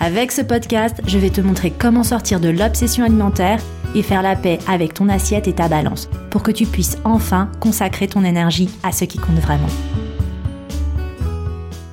Avec ce podcast, je vais te montrer comment sortir de l'obsession alimentaire et faire la paix avec ton assiette et ta balance pour que tu puisses enfin consacrer ton énergie à ce qui compte vraiment.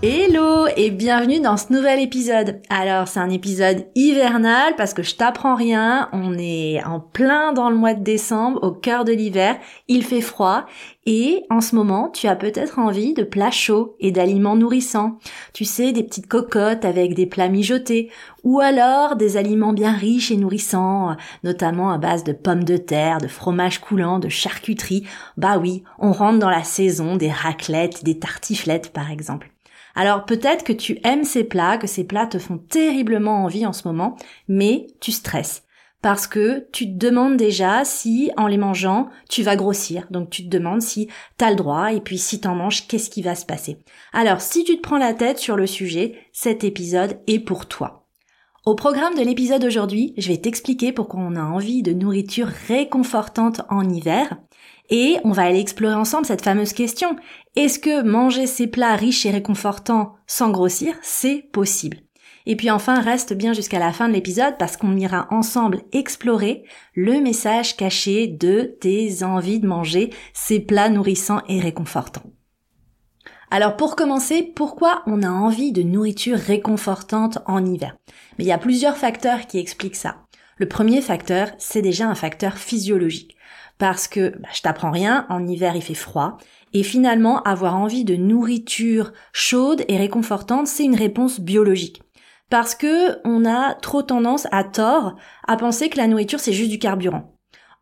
Hello et bienvenue dans ce nouvel épisode. Alors c'est un épisode hivernal parce que je t'apprends rien, on est en plein dans le mois de décembre, au cœur de l'hiver, il fait froid et en ce moment tu as peut-être envie de plats chauds et d'aliments nourrissants. Tu sais, des petites cocottes avec des plats mijotés ou alors des aliments bien riches et nourrissants, notamment à base de pommes de terre, de fromage coulant, de charcuterie. Bah oui, on rentre dans la saison des raclettes, des tartiflettes par exemple. Alors peut-être que tu aimes ces plats, que ces plats te font terriblement envie en ce moment, mais tu stresses. Parce que tu te demandes déjà si, en les mangeant, tu vas grossir. Donc tu te demandes si t'as le droit, et puis si t'en manges, qu'est-ce qui va se passer. Alors si tu te prends la tête sur le sujet, cet épisode est pour toi. Au programme de l'épisode aujourd'hui, je vais t'expliquer pourquoi on a envie de nourriture réconfortante en hiver, et on va aller explorer ensemble cette fameuse question. Est-ce que manger ces plats riches et réconfortants sans grossir, c'est possible? Et puis enfin, reste bien jusqu'à la fin de l'épisode parce qu'on ira ensemble explorer le message caché de tes envies de manger ces plats nourrissants et réconfortants. Alors pour commencer, pourquoi on a envie de nourriture réconfortante en hiver? Mais il y a plusieurs facteurs qui expliquent ça. Le premier facteur, c'est déjà un facteur physiologique parce que bah, je t'apprends rien, en hiver il fait froid, et finalement avoir envie de nourriture chaude et réconfortante, c'est une réponse biologique. Parce que on a trop tendance à tort à penser que la nourriture c'est juste du carburant.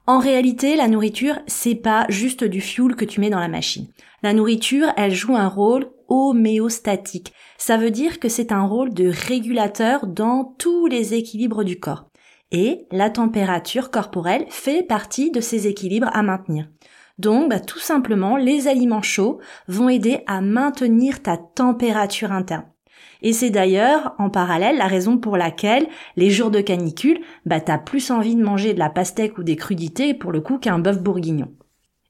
En réalité, la nourriture, c'est pas juste du fuel que tu mets dans la machine. La nourriture, elle joue un rôle homéostatique. Ça veut dire que c'est un rôle de régulateur dans tous les équilibres du corps et la température corporelle fait partie de ces équilibres à maintenir. Donc, bah, tout simplement, les aliments chauds vont aider à maintenir ta température interne. Et c'est d'ailleurs, en parallèle, la raison pour laquelle, les jours de canicule, bah, t'as plus envie de manger de la pastèque ou des crudités, pour le coup, qu'un bœuf bourguignon.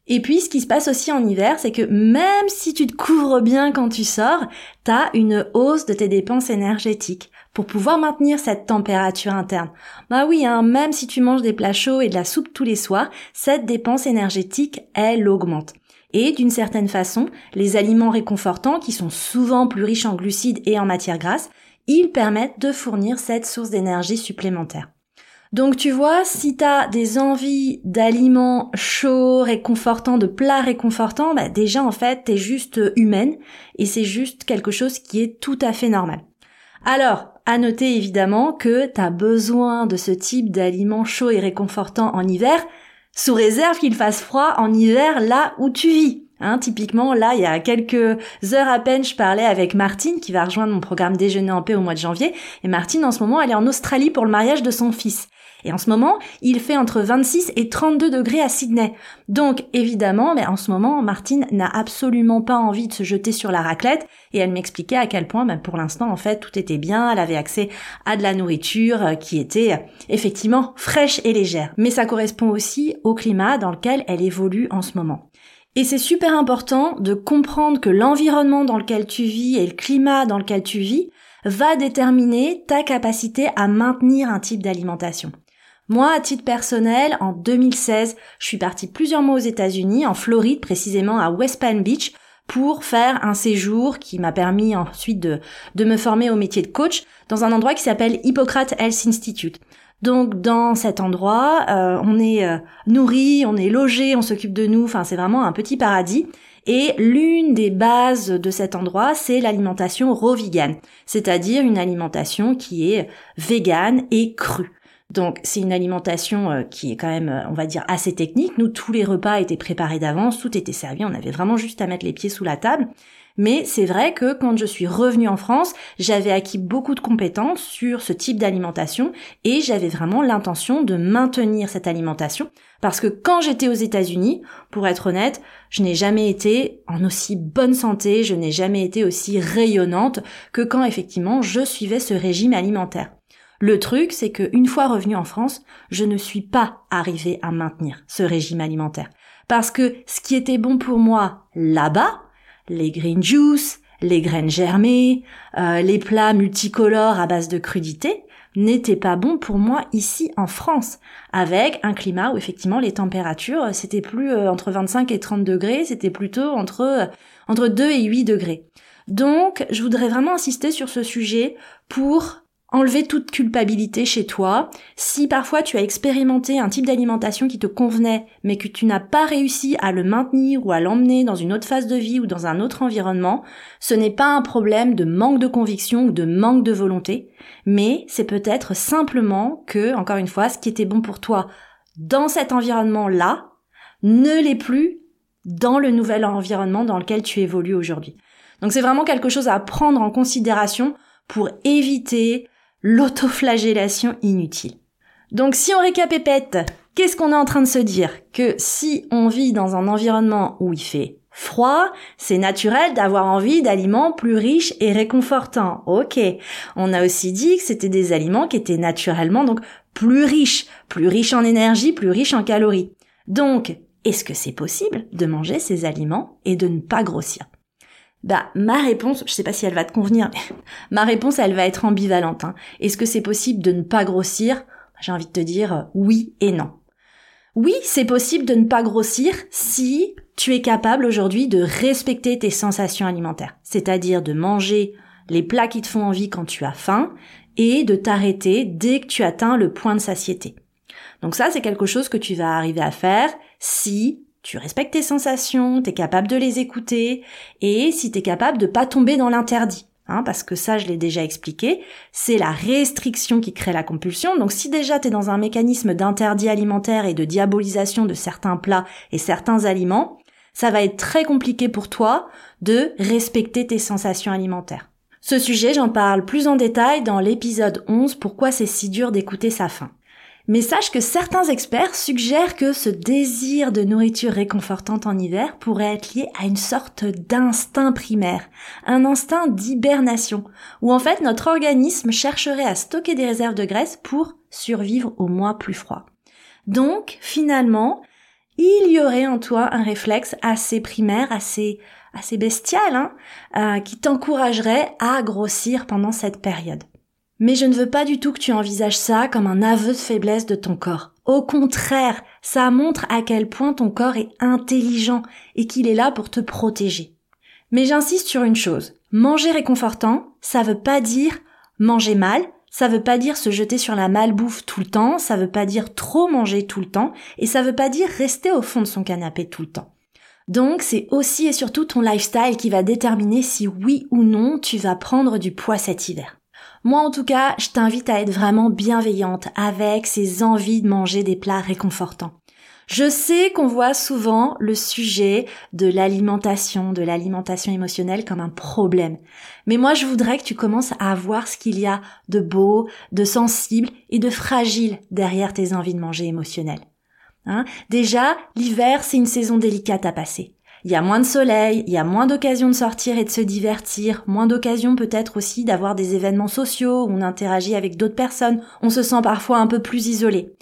Et puis, ce qui se passe aussi en hiver, c'est que même si tu te couvres bien quand tu sors, t'as une hausse de tes dépenses énergétiques pour pouvoir maintenir cette température interne. Bah oui, hein, même si tu manges des plats chauds et de la soupe tous les soirs, cette dépense énergétique, elle augmente. Et d'une certaine façon, les aliments réconfortants, qui sont souvent plus riches en glucides et en matières grasses, ils permettent de fournir cette source d'énergie supplémentaire. Donc tu vois, si tu as des envies d'aliments chauds, réconfortants, de plats réconfortants, bah déjà en fait t'es juste humaine et c'est juste quelque chose qui est tout à fait normal. Alors, à noter évidemment que tu as besoin de ce type d'aliments chauds et réconfortants en hiver, sous réserve qu'il fasse froid en hiver là où tu vis. Hein, typiquement, là, il y a quelques heures à peine, je parlais avec Martine qui va rejoindre mon programme Déjeuner en paix au mois de janvier. Et Martine, en ce moment, elle est en Australie pour le mariage de son fils. Et en ce moment, il fait entre 26 et 32 degrés à Sydney. Donc évidemment, mais en ce moment, Martine n'a absolument pas envie de se jeter sur la raclette et elle m'expliquait à quel point, ben, pour l'instant, en fait, tout était bien. Elle avait accès à de la nourriture euh, qui était euh, effectivement fraîche et légère. Mais ça correspond aussi au climat dans lequel elle évolue en ce moment. Et c'est super important de comprendre que l'environnement dans lequel tu vis et le climat dans lequel tu vis va déterminer ta capacité à maintenir un type d'alimentation. Moi, à titre personnel, en 2016, je suis partie plusieurs mois aux États-Unis, en Floride précisément à West Palm Beach, pour faire un séjour qui m'a permis ensuite de, de me former au métier de coach dans un endroit qui s'appelle Hippocrate Health Institute. Donc dans cet endroit, euh, on est euh, nourri, on est logé, on s'occupe de nous, enfin c'est vraiment un petit paradis. Et l'une des bases de cet endroit, c'est l'alimentation raw vegan, c'est-à-dire une alimentation qui est végane et crue. Donc c'est une alimentation euh, qui est quand même, euh, on va dire, assez technique. Nous, tous les repas étaient préparés d'avance, tout était servi, on avait vraiment juste à mettre les pieds sous la table. Mais c'est vrai que quand je suis revenue en France, j'avais acquis beaucoup de compétences sur ce type d'alimentation et j'avais vraiment l'intention de maintenir cette alimentation parce que quand j'étais aux États-Unis, pour être honnête, je n'ai jamais été en aussi bonne santé, je n'ai jamais été aussi rayonnante que quand effectivement je suivais ce régime alimentaire. Le truc, c'est que une fois revenue en France, je ne suis pas arrivée à maintenir ce régime alimentaire. Parce que ce qui était bon pour moi là-bas, les green juice, les graines germées, euh, les plats multicolores à base de crudité, n'était pas bon pour moi ici en France, avec un climat où effectivement les températures, c'était plus euh, entre 25 et 30 degrés, c'était plutôt entre, euh, entre 2 et 8 degrés. Donc, je voudrais vraiment insister sur ce sujet pour enlever toute culpabilité chez toi. Si parfois tu as expérimenté un type d'alimentation qui te convenait, mais que tu n'as pas réussi à le maintenir ou à l'emmener dans une autre phase de vie ou dans un autre environnement, ce n'est pas un problème de manque de conviction ou de manque de volonté, mais c'est peut-être simplement que, encore une fois, ce qui était bon pour toi dans cet environnement-là ne l'est plus dans le nouvel environnement dans lequel tu évolues aujourd'hui. Donc c'est vraiment quelque chose à prendre en considération pour éviter l'autoflagellation inutile. Donc si on récapépète, qu'est-ce qu'on est en train de se dire? Que si on vit dans un environnement où il fait froid, c'est naturel d'avoir envie d'aliments plus riches et réconfortants. Ok. On a aussi dit que c'était des aliments qui étaient naturellement donc plus riches, plus riches en énergie, plus riches en calories. Donc, est-ce que c'est possible de manger ces aliments et de ne pas grossir? Bah ma réponse, je sais pas si elle va te convenir, mais ma réponse elle va être ambivalente. Hein. Est-ce que c'est possible de ne pas grossir? J'ai envie de te dire euh, oui et non. Oui, c'est possible de ne pas grossir si tu es capable aujourd'hui de respecter tes sensations alimentaires, c'est-à-dire de manger les plats qui te font envie quand tu as faim et de t'arrêter dès que tu atteins le point de satiété. Donc ça, c'est quelque chose que tu vas arriver à faire si tu respectes tes sensations, tu es capable de les écouter, et si tu es capable de pas tomber dans l'interdit. Hein, parce que ça, je l'ai déjà expliqué, c'est la restriction qui crée la compulsion. Donc si déjà tu es dans un mécanisme d'interdit alimentaire et de diabolisation de certains plats et certains aliments, ça va être très compliqué pour toi de respecter tes sensations alimentaires. Ce sujet, j'en parle plus en détail dans l'épisode 11, pourquoi c'est si dur d'écouter sa faim. Mais sache que certains experts suggèrent que ce désir de nourriture réconfortante en hiver pourrait être lié à une sorte d'instinct primaire, un instinct d'hibernation, où en fait notre organisme chercherait à stocker des réserves de graisse pour survivre au mois plus froid. Donc, finalement, il y aurait en toi un réflexe assez primaire, assez bestial, hein, euh, qui t'encouragerait à grossir pendant cette période. Mais je ne veux pas du tout que tu envisages ça comme un aveu de faiblesse de ton corps. Au contraire, ça montre à quel point ton corps est intelligent et qu'il est là pour te protéger. Mais j'insiste sur une chose. Manger réconfortant, ça veut pas dire manger mal, ça veut pas dire se jeter sur la malbouffe tout le temps, ça veut pas dire trop manger tout le temps, et ça veut pas dire rester au fond de son canapé tout le temps. Donc c'est aussi et surtout ton lifestyle qui va déterminer si oui ou non tu vas prendre du poids cet hiver. Moi en tout cas, je t'invite à être vraiment bienveillante avec ces envies de manger des plats réconfortants. Je sais qu'on voit souvent le sujet de l'alimentation, de l'alimentation émotionnelle comme un problème. Mais moi, je voudrais que tu commences à voir ce qu'il y a de beau, de sensible et de fragile derrière tes envies de manger émotionnelles. Hein? Déjà, l'hiver, c'est une saison délicate à passer. Il y a moins de soleil, il y a moins d'occasions de sortir et de se divertir, moins d'occasions peut-être aussi d'avoir des événements sociaux où on interagit avec d'autres personnes, on se sent parfois un peu plus isolé.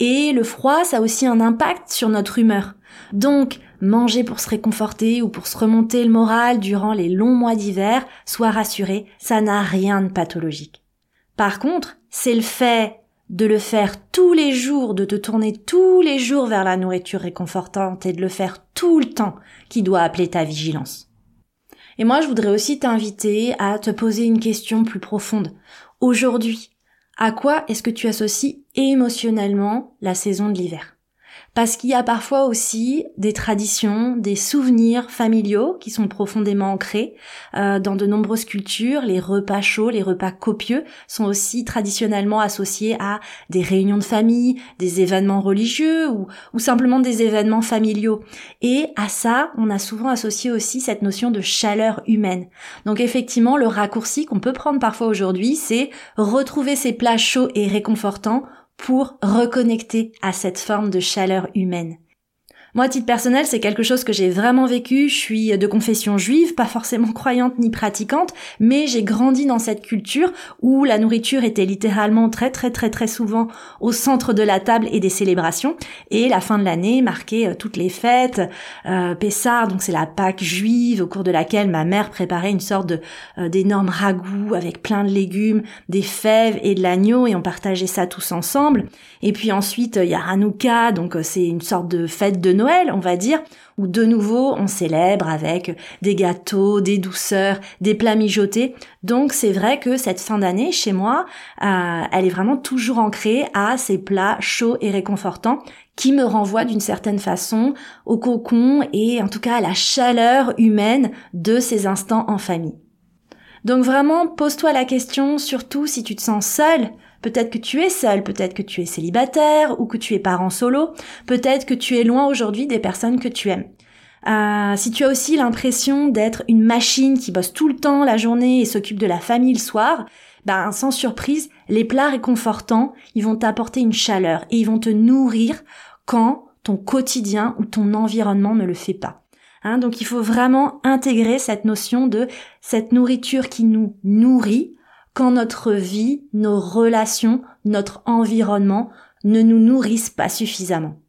Et le froid, ça a aussi un impact sur notre humeur. Donc, manger pour se réconforter ou pour se remonter le moral durant les longs mois d'hiver, sois rassuré, ça n'a rien de pathologique. Par contre, c'est le fait de le faire tous les jours, de te tourner tous les jours vers la nourriture réconfortante et de le faire tout le temps qui doit appeler ta vigilance. Et moi, je voudrais aussi t'inviter à te poser une question plus profonde. Aujourd'hui, à quoi est-ce que tu associes émotionnellement la saison de l'hiver? Parce qu'il y a parfois aussi des traditions, des souvenirs familiaux qui sont profondément ancrés. Euh, dans de nombreuses cultures, les repas chauds, les repas copieux sont aussi traditionnellement associés à des réunions de famille, des événements religieux ou, ou simplement des événements familiaux. Et à ça, on a souvent associé aussi cette notion de chaleur humaine. Donc effectivement, le raccourci qu'on peut prendre parfois aujourd'hui, c'est retrouver ces plats chauds et réconfortants pour reconnecter à cette forme de chaleur humaine. Moi, à titre personnel, c'est quelque chose que j'ai vraiment vécu. Je suis de confession juive, pas forcément croyante ni pratiquante, mais j'ai grandi dans cette culture où la nourriture était littéralement très très très très souvent au centre de la table et des célébrations. Et la fin de l'année marquait euh, toutes les fêtes. Euh, donc c'est la Pâque juive au cours de laquelle ma mère préparait une sorte euh, d'énorme ragoût avec plein de légumes, des fèves et de l'agneau et on partageait ça tous ensemble. Et puis ensuite, il y a Hanouka, donc euh, c'est une sorte de fête de Noël on va dire, où de nouveau on célèbre avec des gâteaux, des douceurs, des plats mijotés. Donc c'est vrai que cette fin d'année chez moi, euh, elle est vraiment toujours ancrée à ces plats chauds et réconfortants qui me renvoient d'une certaine façon au cocon et en tout cas à la chaleur humaine de ces instants en famille. Donc vraiment, pose-toi la question, surtout si tu te sens seul, Peut-être que tu es seul, peut-être que tu es célibataire ou que tu es parent solo, peut-être que tu es loin aujourd'hui des personnes que tu aimes. Euh, si tu as aussi l'impression d'être une machine qui bosse tout le temps la journée et s'occupe de la famille le soir, ben sans surprise, les plats réconfortants, ils vont t'apporter une chaleur et ils vont te nourrir quand ton quotidien ou ton environnement ne le fait pas. Hein, donc il faut vraiment intégrer cette notion de cette nourriture qui nous nourrit quand notre vie, nos relations, notre environnement ne nous nourrissent pas suffisamment.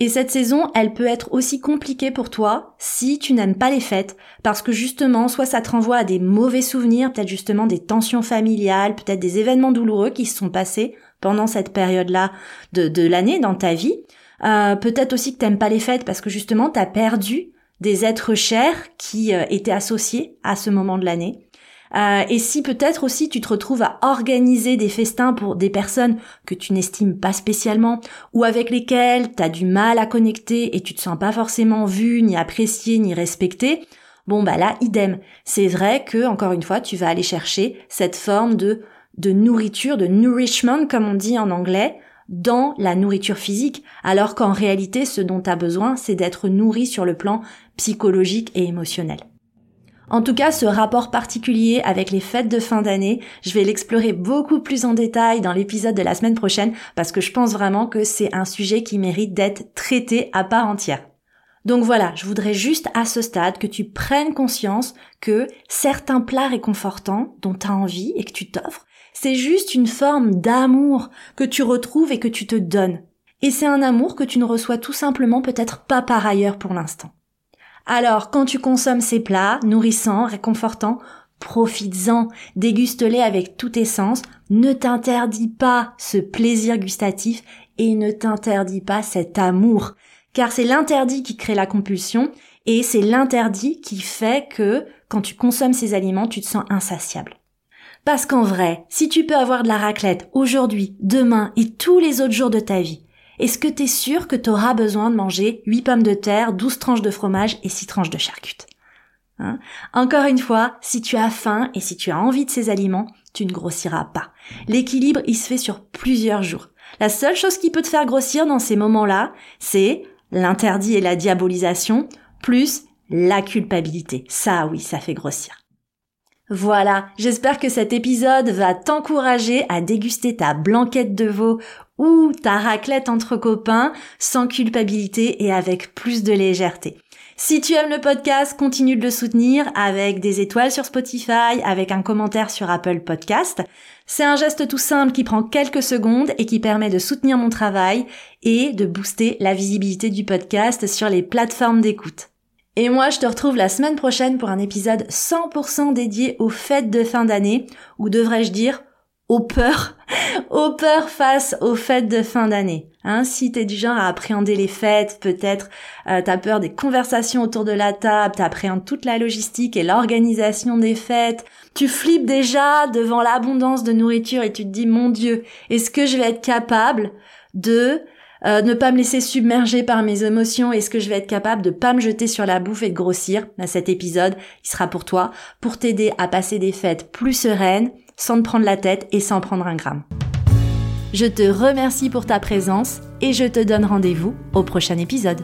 Et cette saison, elle peut être aussi compliquée pour toi si tu n'aimes pas les fêtes, parce que justement, soit ça te renvoie à des mauvais souvenirs, peut-être justement des tensions familiales, peut-être des événements douloureux qui se sont passés pendant cette période-là de, de l'année dans ta vie. Euh, peut-être aussi que t'aimes pas les fêtes parce que justement, t'as perdu des êtres chers qui euh, étaient associés à ce moment de l'année. Euh, et si peut-être aussi tu te retrouves à organiser des festins pour des personnes que tu n'estimes pas spécialement ou avec lesquelles tu as du mal à connecter et tu te sens pas forcément vu, ni apprécié, ni respecté, bon bah là idem. C'est vrai que encore une fois, tu vas aller chercher cette forme de de nourriture, de nourishment comme on dit en anglais, dans la nourriture physique, alors qu'en réalité ce dont tu as besoin, c'est d'être nourri sur le plan psychologique et émotionnel. En tout cas, ce rapport particulier avec les fêtes de fin d'année, je vais l'explorer beaucoup plus en détail dans l'épisode de la semaine prochaine parce que je pense vraiment que c'est un sujet qui mérite d'être traité à part entière. Donc voilà, je voudrais juste à ce stade que tu prennes conscience que certains plats réconfortants dont tu as envie et que tu t'offres, c'est juste une forme d'amour que tu retrouves et que tu te donnes. Et c'est un amour que tu ne reçois tout simplement peut-être pas par ailleurs pour l'instant. Alors, quand tu consommes ces plats, nourrissants, réconfortants, profites-en, déguste-les avec tout tes sens, ne t'interdis pas ce plaisir gustatif et ne t'interdis pas cet amour. Car c'est l'interdit qui crée la compulsion et c'est l'interdit qui fait que quand tu consommes ces aliments, tu te sens insatiable. Parce qu'en vrai, si tu peux avoir de la raclette aujourd'hui, demain et tous les autres jours de ta vie, est-ce que tu es sûr que tu auras besoin de manger 8 pommes de terre, 12 tranches de fromage et 6 tranches de charcute? Hein? Encore une fois, si tu as faim et si tu as envie de ces aliments, tu ne grossiras pas. L'équilibre, il se fait sur plusieurs jours. La seule chose qui peut te faire grossir dans ces moments-là, c'est l'interdit et la diabolisation, plus la culpabilité. Ça, oui, ça fait grossir. Voilà, j'espère que cet épisode va t'encourager à déguster ta blanquette de veau ou ta raclette entre copains sans culpabilité et avec plus de légèreté. Si tu aimes le podcast, continue de le soutenir avec des étoiles sur Spotify, avec un commentaire sur Apple Podcast. C'est un geste tout simple qui prend quelques secondes et qui permet de soutenir mon travail et de booster la visibilité du podcast sur les plateformes d'écoute. Et moi, je te retrouve la semaine prochaine pour un épisode 100% dédié aux fêtes de fin d'année, ou devrais-je dire aux peurs, aux peurs face aux fêtes de fin d'année. Hein, si t'es du genre à appréhender les fêtes, peut-être euh, t'as peur des conversations autour de la table, t'appréhendes toute la logistique et l'organisation des fêtes, tu flippes déjà devant l'abondance de nourriture et tu te dis mon Dieu, est-ce que je vais être capable de euh, ne pas me laisser submerger par mes émotions, est-ce que je vais être capable de pas me jeter sur la bouffe et de grossir? Bah, Cet épisode, il sera pour toi, pour t'aider à passer des fêtes plus sereines, sans te prendre la tête et sans prendre un gramme. Je te remercie pour ta présence et je te donne rendez-vous au prochain épisode.